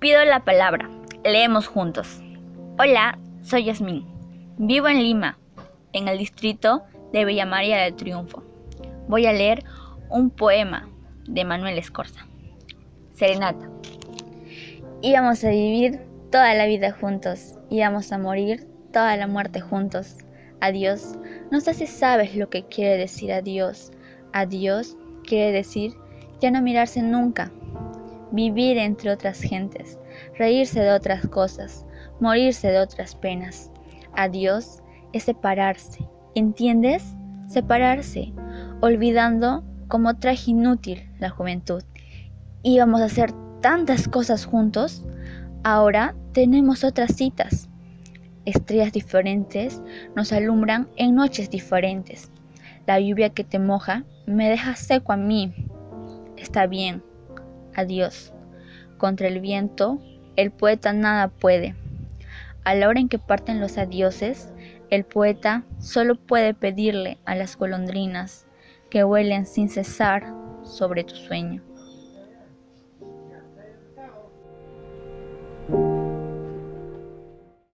Pido la palabra. Leemos juntos. Hola, soy Yasmín. Vivo en Lima, en el distrito de Villa María del Triunfo. Voy a leer un poema de Manuel Escorza. Serenata. Íbamos a vivir toda la vida juntos, íbamos a morir toda la muerte juntos. Adiós, no sé si sabes lo que quiere decir adiós. Adiós quiere decir ya no mirarse nunca, vivir entre otras gentes, reírse de otras cosas, morirse de otras penas. Adiós es separarse, ¿entiendes? Separarse, olvidando como traje inútil la juventud. Íbamos a hacer tantas cosas juntos, ahora tenemos otras citas. Estrellas diferentes nos alumbran en noches diferentes. La lluvia que te moja me deja seco a mí. Está bien, adiós. Contra el viento, el poeta nada puede. A la hora en que parten los adioses, el poeta solo puede pedirle a las golondrinas que vuelen sin cesar sobre tu sueño.